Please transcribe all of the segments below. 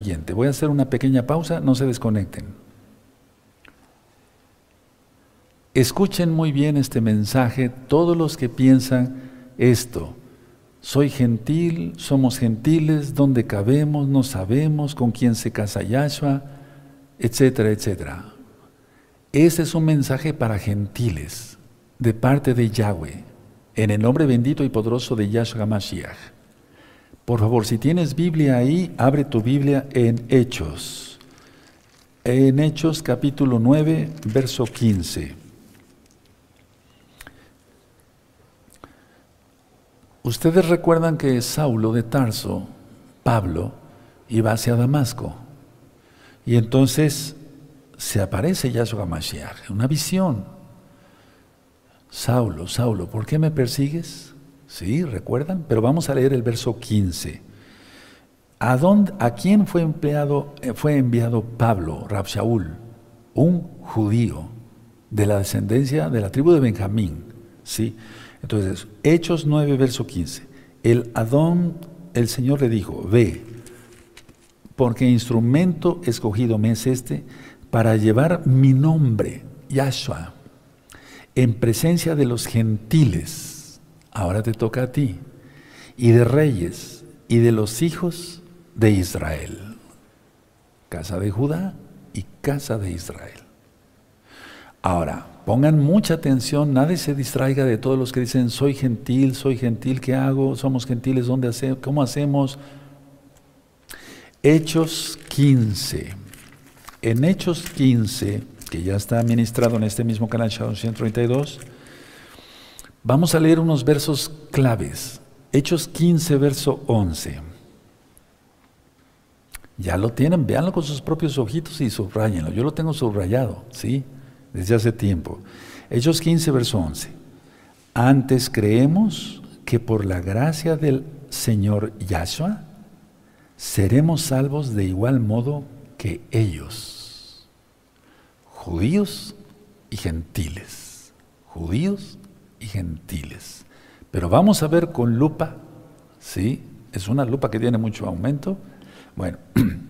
siguiente. Voy a hacer una pequeña pausa, no se desconecten. Escuchen muy bien este mensaje todos los que piensan esto. Soy gentil, somos gentiles, dónde cabemos, no sabemos, con quién se casa Yahshua, etcétera, etcétera. Ese es un mensaje para gentiles, de parte de Yahweh, en el nombre bendito y poderoso de Yahshua Mashiach. Por favor, si tienes Biblia ahí, abre tu Biblia en Hechos. En Hechos capítulo 9, verso 15. Ustedes recuerdan que Saulo de Tarso, Pablo, iba hacia Damasco. Y entonces se aparece Yahshua Mashiach, una visión. Saulo, Saulo, ¿por qué me persigues? Sí, ¿recuerdan? Pero vamos a leer el verso 15. ¿A, dónde, a quién fue, empleado, eh, fue enviado Pablo, Rabshaul? Un judío de la descendencia de la tribu de Benjamín. ¿sí? Entonces, Hechos 9, verso 15. El Adón, el Señor le dijo, ve, porque instrumento escogido me es este para llevar mi nombre, Yahshua, en presencia de los gentiles. Ahora te toca a ti. Y de reyes y de los hijos de Israel. Casa de Judá y casa de Israel. Ahora, pongan mucha atención, nadie se distraiga de todos los que dicen, soy gentil, soy gentil, ¿qué hago? Somos gentiles, ¿dónde? ¿Cómo hacemos? Hechos 15. En Hechos 15, que ya está ministrado en este mismo canal 132, vamos a leer unos versos claves. Hechos 15, verso 11. Ya lo tienen, véanlo con sus propios ojitos y subrayenlo. Yo lo tengo subrayado, ¿sí? desde hace tiempo. Hechos 15, verso 11. Antes creemos que por la gracia del Señor Yahshua seremos salvos de igual modo que ellos, judíos y gentiles, judíos gentiles. Pero vamos a ver con lupa, ¿sí? Es una lupa que tiene mucho aumento. Bueno,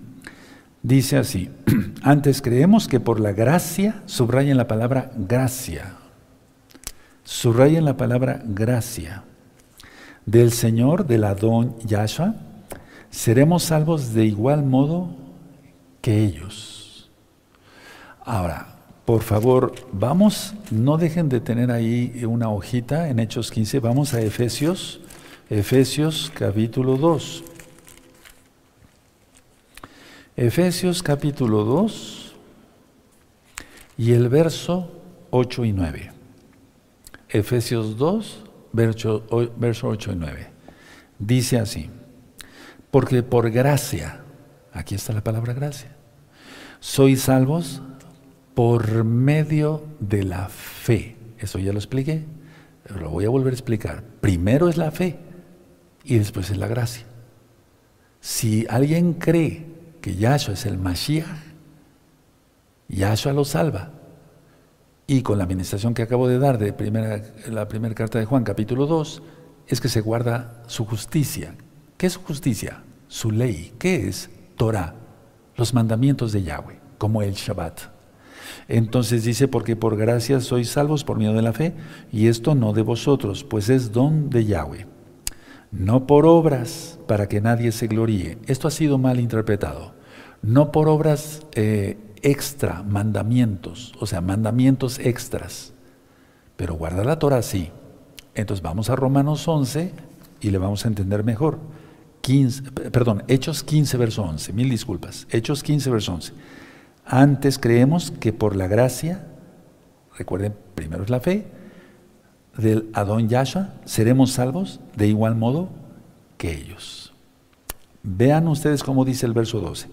Dice así, antes creemos que por la gracia, subrayen la palabra gracia, subrayen la palabra gracia, del Señor, del Adón Yahshua, seremos salvos de igual modo que ellos. Ahora, por favor, vamos, no dejen de tener ahí una hojita en Hechos 15, vamos a Efesios, Efesios capítulo 2. Efesios capítulo 2 y el verso 8 y 9. Efesios 2, verso, 8 y 9. Dice así, porque por gracia, aquí está la palabra gracia, sois salvos por medio de la fe. Eso ya lo expliqué, pero lo voy a volver a explicar. Primero es la fe y después es la gracia. Si alguien cree que Yahshua es el Mashiach, Yahshua lo salva. Y con la administración que acabo de dar de la primera carta de Juan, capítulo 2, es que se guarda su justicia. ¿Qué es justicia? Su ley. ¿Qué es? Torah, los mandamientos de Yahweh, como el Shabbat. Entonces dice, porque por gracia sois salvos por medio de la fe, y esto no de vosotros, pues es don de Yahweh no por obras para que nadie se gloríe. Esto ha sido mal interpretado. No por obras eh, extra, mandamientos, o sea, mandamientos extras. Pero guarda la Torah sí. Entonces vamos a Romanos 11 y le vamos a entender mejor. 15, perdón, Hechos 15, verso 11. Mil disculpas. Hechos 15, verso 11. Antes creemos que por la gracia, recuerden, primero es la fe, del Adón Yahshua, seremos salvos de igual modo que ellos. Vean ustedes cómo dice el verso 12.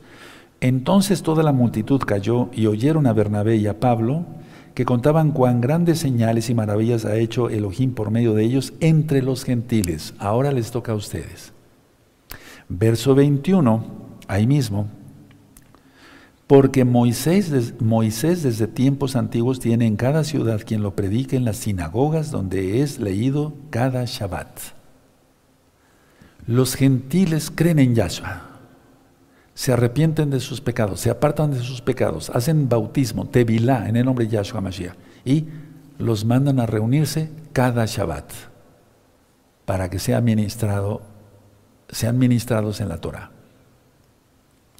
Entonces toda la multitud cayó y oyeron a Bernabé y a Pablo, que contaban cuán grandes señales y maravillas ha hecho Elohim por medio de ellos entre los gentiles. Ahora les toca a ustedes. Verso 21, ahí mismo, porque Moisés, Moisés desde tiempos antiguos tiene en cada ciudad quien lo predique en las sinagogas donde es leído cada Shabbat. Los gentiles creen en Yahshua. se arrepienten de sus pecados, se apartan de sus pecados, hacen bautismo, tevilá, en el nombre de Yahshua Mashiach, y los mandan a reunirse cada Shabbat para que sea ministrado, sean ministrados en la Torah.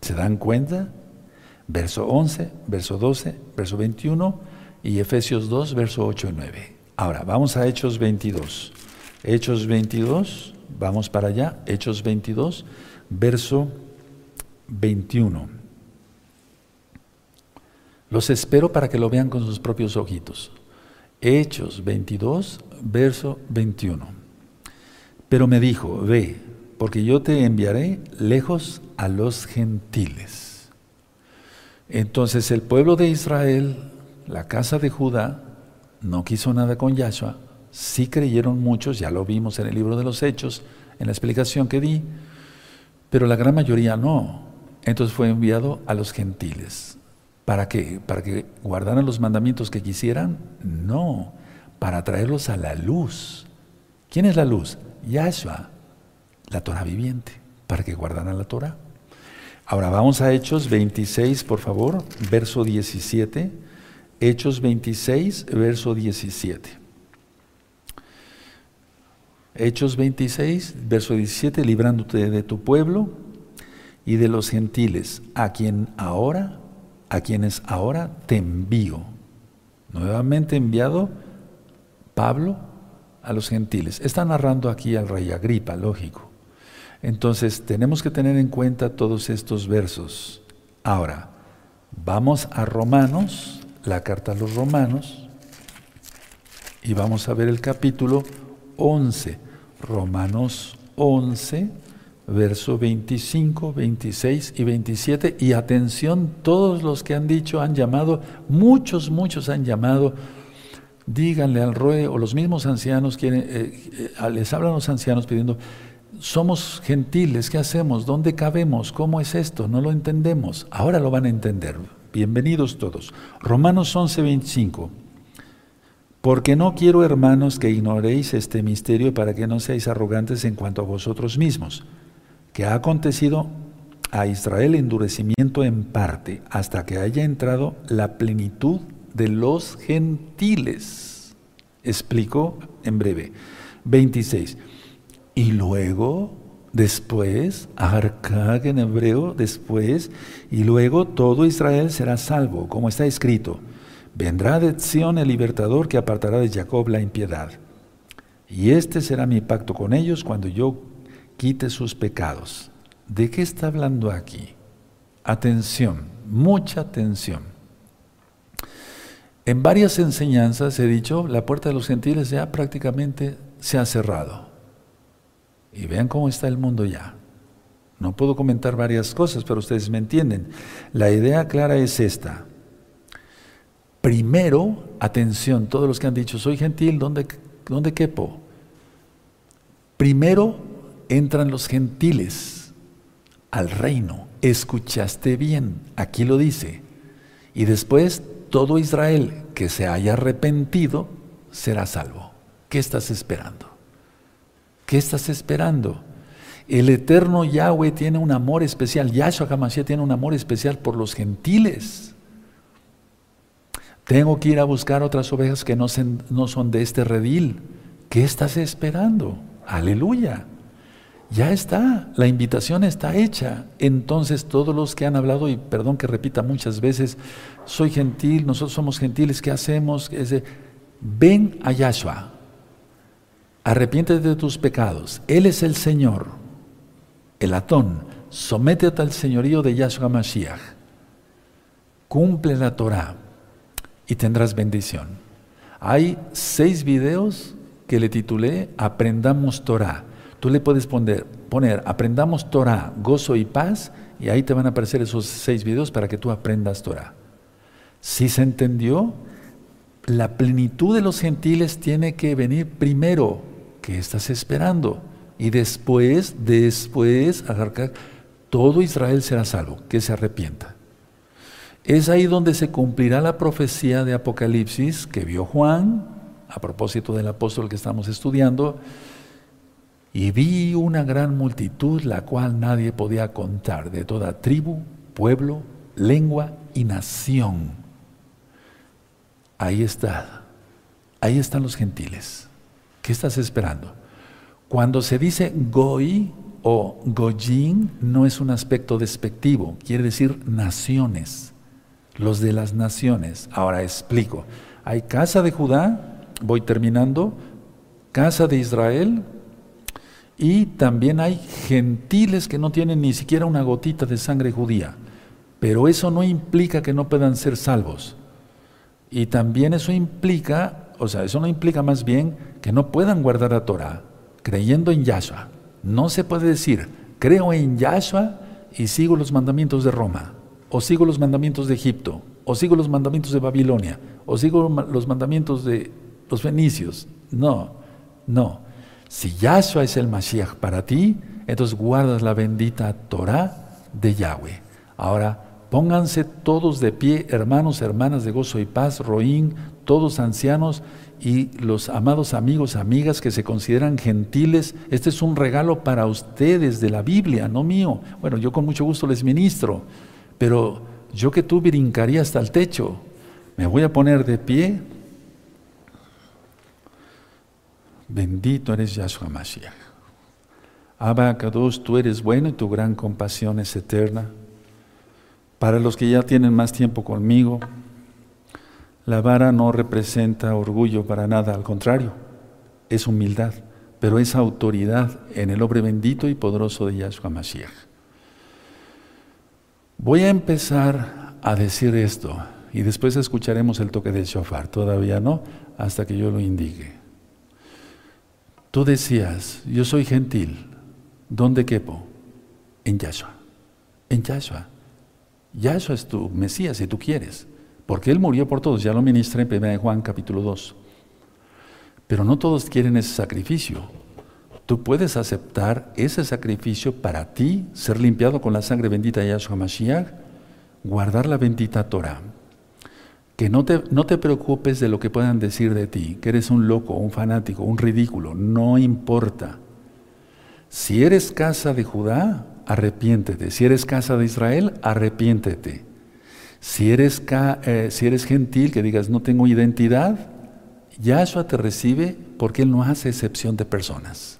¿Se dan cuenta? Verso 11, verso 12, verso 21 y Efesios 2, verso 8 y 9. Ahora, vamos a Hechos 22. Hechos 22, vamos para allá, Hechos 22, verso 21. Los espero para que lo vean con sus propios ojitos. Hechos 22, verso 21. Pero me dijo, ve, porque yo te enviaré lejos a los gentiles. Entonces el pueblo de Israel, la casa de Judá, no quiso nada con Yahshua. Sí creyeron muchos, ya lo vimos en el libro de los Hechos, en la explicación que di, pero la gran mayoría no. Entonces fue enviado a los gentiles. ¿Para qué? ¿Para que guardaran los mandamientos que quisieran? No, para traerlos a la luz. ¿Quién es la luz? Yahshua, la Torah viviente, para que guardaran la Torah. Ahora vamos a Hechos 26, por favor, verso 17. Hechos 26, verso 17. Hechos 26, verso 17, librándote de tu pueblo y de los gentiles, a quien ahora, a quienes ahora te envío. Nuevamente enviado Pablo a los gentiles. Está narrando aquí al rey Agripa, lógico. Entonces tenemos que tener en cuenta todos estos versos. Ahora, vamos a Romanos, la carta a los Romanos, y vamos a ver el capítulo 11. Romanos 11, verso 25, 26 y 27. Y atención, todos los que han dicho, han llamado, muchos, muchos han llamado díganle al ROE o los mismos ancianos, eh, eh, les hablan los ancianos pidiendo, somos gentiles, ¿qué hacemos? ¿Dónde cabemos? ¿Cómo es esto? No lo entendemos. Ahora lo van a entender. Bienvenidos todos. Romanos 11, 25. Porque no quiero, hermanos, que ignoréis este misterio para que no seáis arrogantes en cuanto a vosotros mismos, que ha acontecido a Israel endurecimiento en parte, hasta que haya entrado la plenitud de los gentiles. Explico en breve. 26. Y luego, después, Arcag en hebreo, después, y luego todo Israel será salvo, como está escrito. Vendrá de Sión el libertador que apartará de Jacob la impiedad. Y este será mi pacto con ellos cuando yo quite sus pecados. ¿De qué está hablando aquí? Atención, mucha atención. En varias enseñanzas he dicho, la puerta de los gentiles ya prácticamente se ha cerrado. Y vean cómo está el mundo ya. No puedo comentar varias cosas, pero ustedes me entienden. La idea clara es esta. Primero, atención, todos los que han dicho, soy gentil, ¿dónde, dónde quepo? Primero entran los gentiles al reino. Escuchaste bien, aquí lo dice. Y después todo Israel que se haya arrepentido será salvo. ¿Qué estás esperando? ¿Qué estás esperando? El eterno Yahweh tiene un amor especial, Yahshua HaMashiach tiene un amor especial por los gentiles. Tengo que ir a buscar otras ovejas que no, no son de este redil. ¿Qué estás esperando? Aleluya. Ya está, la invitación está hecha. Entonces todos los que han hablado, y perdón que repita muchas veces, soy gentil, nosotros somos gentiles, ¿qué hacemos? ven a Yahshua, arrepiéntete de tus pecados, Él es el Señor, el atón, sométete al señorío de Yahshua Mashiach, cumple la Torah y tendrás bendición. Hay seis videos que le titulé Aprendamos Torah Tú le puedes poner, aprendamos Torah, gozo y paz, y ahí te van a aparecer esos seis videos para que tú aprendas Torah. Si se entendió, la plenitud de los gentiles tiene que venir primero. ¿Qué estás esperando? Y después, después, todo Israel será salvo, que se arrepienta. Es ahí donde se cumplirá la profecía de Apocalipsis que vio Juan, a propósito del apóstol que estamos estudiando, Y vi una gran multitud, la cual nadie podía contar, de toda tribu, pueblo, lengua y nación. Ahí está, ahí están los gentiles. ¿Qué estás esperando? Cuando se dice goi o goyim, no es un aspecto despectivo, quiere decir naciones, los de las naciones. Ahora explico. Hay casa de Judá, voy terminando, casa de Israel, y también hay gentiles que no tienen ni siquiera una gotita de sangre judía. Pero eso no implica que no puedan ser salvos. Y también eso implica, o sea, eso no implica más bien que no puedan guardar la Torah creyendo en Yahshua. No se puede decir, creo en Yahshua y sigo los mandamientos de Roma, o sigo los mandamientos de Egipto, o sigo los mandamientos de Babilonia, o sigo los mandamientos de los fenicios. No, no. Si Yahshua es el Mashiach para ti, entonces guardas la bendita Torah de Yahweh. Ahora, pónganse todos de pie, hermanos, hermanas de gozo y paz, Roín, todos ancianos y los amados amigos, amigas que se consideran gentiles. Este es un regalo para ustedes de la Biblia, no mío. Bueno, yo con mucho gusto les ministro, pero yo que tú brincaría hasta el techo. Me voy a poner de pie Bendito eres Yahshua Mashiach. Abba Kadosh, tú eres bueno y tu gran compasión es eterna. Para los que ya tienen más tiempo conmigo, la vara no representa orgullo para nada, al contrario, es humildad, pero es autoridad en el hombre bendito y poderoso de Yahshua Mashiach. Voy a empezar a decir esto y después escucharemos el toque del shofar, todavía no, hasta que yo lo indique. Tú decías, yo soy gentil. ¿Dónde quepo? En Yahshua. En Yahshua. Yahshua es tu Mesías si tú quieres. Porque Él murió por todos. Ya lo ministré en 1 Juan capítulo 2. Pero no todos quieren ese sacrificio. Tú puedes aceptar ese sacrificio para ti, ser limpiado con la sangre bendita de Yahshua Mashiach, guardar la bendita Torah que no te, no te preocupes de lo que puedan decir de ti, que eres un loco, un fanático, un ridículo, no importa. Si eres casa de Judá, arrepiéntete. Si eres casa de Israel, arrepiéntete. Si eres, eh, si eres gentil, que digas no tengo identidad, Yahshua te recibe porque Él no hace excepción de personas.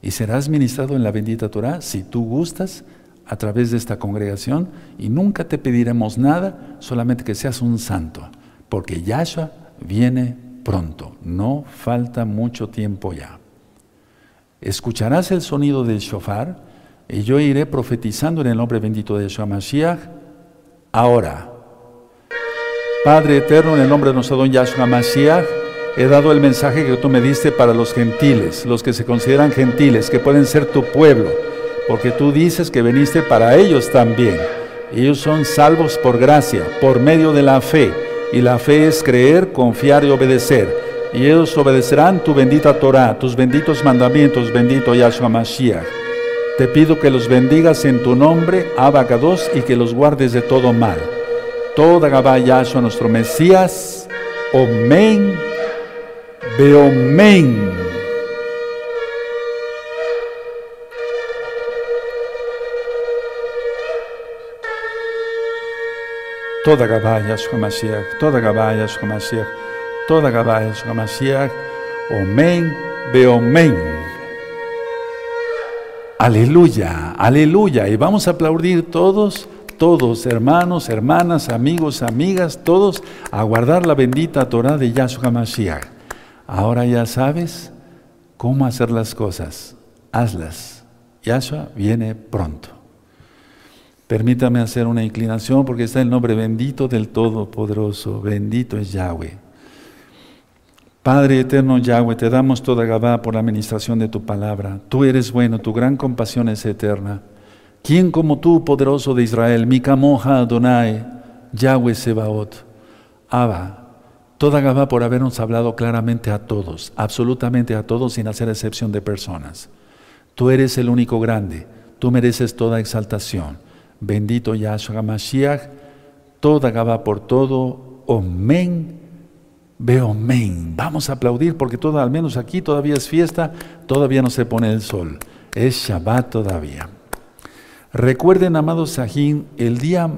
Y serás ministrado en la bendita Torah si tú gustas a través de esta congregación y nunca te pediremos nada, solamente que seas un santo, porque Yahshua viene pronto, no falta mucho tiempo ya. Escucharás el sonido del shofar y yo iré profetizando en el nombre bendito de Yahshua Mashiach ahora. Padre eterno, en el nombre de nuestro don Yahshua Mashiach, he dado el mensaje que tú me diste para los gentiles, los que se consideran gentiles, que pueden ser tu pueblo porque tú dices que veniste para ellos también. Ellos son salvos por gracia, por medio de la fe. Y la fe es creer, confiar y obedecer. Y ellos obedecerán tu bendita Torah, tus benditos mandamientos, bendito Yahshua Mashiach. Te pido que los bendigas en tu nombre, Abacados, y que los guardes de todo mal. Toda Gabá Yahshua, nuestro Mesías. Omen. Beomen. toda Gabá Yahshua Mashiach, toda Gabá Yahshua Mashiach, toda Gabá Yahshua Mashiach, Omen, Beomen. Aleluya, aleluya. Y vamos a aplaudir todos, todos, hermanos, hermanas, amigos, amigas, todos, a guardar la bendita Torah de Yahshua Mashiach. Ahora ya sabes cómo hacer las cosas. Hazlas. Yahshua viene pronto. Permítame hacer una inclinación porque está el nombre bendito del Todopoderoso. Bendito es Yahweh. Padre eterno Yahweh, te damos toda Gabá por la administración de tu palabra. Tú eres bueno, tu gran compasión es eterna. ¿Quién como tú, poderoso de Israel, Mikamoja Adonai, Yahweh Sebaot, Abba, toda Gabá por habernos hablado claramente a todos, absolutamente a todos, sin hacer excepción de personas. Tú eres el único grande, tú mereces toda exaltación. Bendito Yahshua Mashiach, toda Gaba por todo, Omen, Veo men. Vamos a aplaudir porque todo, al menos aquí todavía es fiesta, todavía no se pone el sol. Es Shabbat todavía. Recuerden, amados Sajín, el día